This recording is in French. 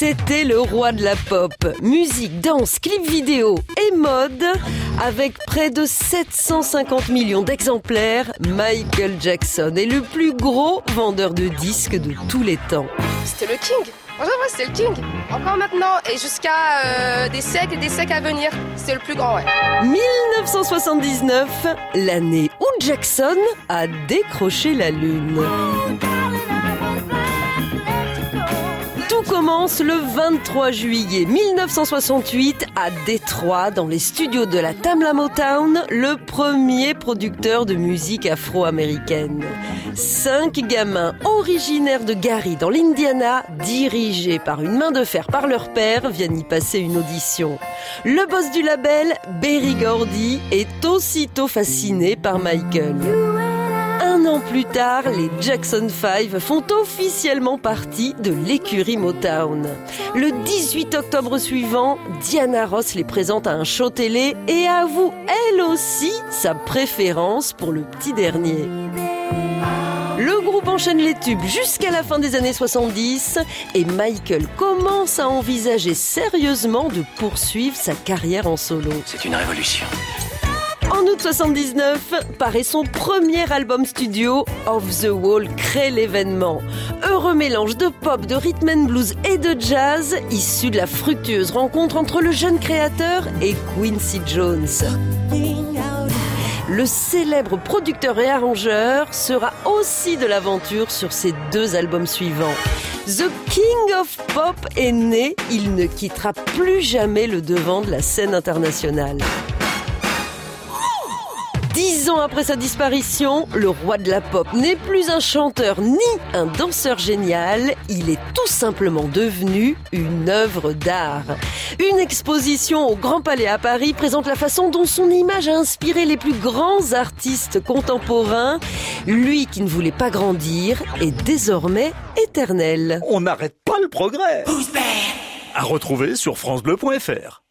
C'était le roi de la pop. Musique, danse, clip vidéo et mode. Avec près de 750 millions d'exemplaires, Michael Jackson est le plus gros vendeur de disques de tous les temps. C'était le king. Ouais, c'était le king. Encore maintenant et jusqu'à euh, des siècles et des siècles à venir. C'était le plus grand, ouais. 1979, l'année où Jackson a décroché la Lune. Commence le 23 juillet 1968 à Détroit, dans les studios de la Tamla Motown, le premier producteur de musique afro-américaine. Cinq gamins originaires de Gary, dans l'Indiana, dirigés par une main de fer par leur père, viennent y passer une audition. Le boss du label, Berry Gordy, est aussitôt fasciné par Michael. Plus tard, les Jackson 5 font officiellement partie de l'écurie Motown. Le 18 octobre suivant, Diana Ross les présente à un show télé et avoue elle aussi sa préférence pour le petit dernier. Le groupe enchaîne les tubes jusqu'à la fin des années 70 et Michael commence à envisager sérieusement de poursuivre sa carrière en solo. C'est une révolution. En août 79, paraît son premier album studio, Off the Wall crée l'événement. Heureux mélange de pop, de rhythm and blues et de jazz, issu de la fructueuse rencontre entre le jeune créateur et Quincy Jones. Le célèbre producteur et arrangeur sera aussi de l'aventure sur ses deux albums suivants. The King of Pop est né, il ne quittera plus jamais le devant de la scène internationale. Dix ans après sa disparition, le roi de la pop n'est plus un chanteur ni un danseur génial, il est tout simplement devenu une œuvre d'art. Une exposition au Grand Palais à Paris présente la façon dont son image a inspiré les plus grands artistes contemporains. Lui qui ne voulait pas grandir est désormais éternel. On n'arrête pas le progrès. À retrouver sur francebleu.fr.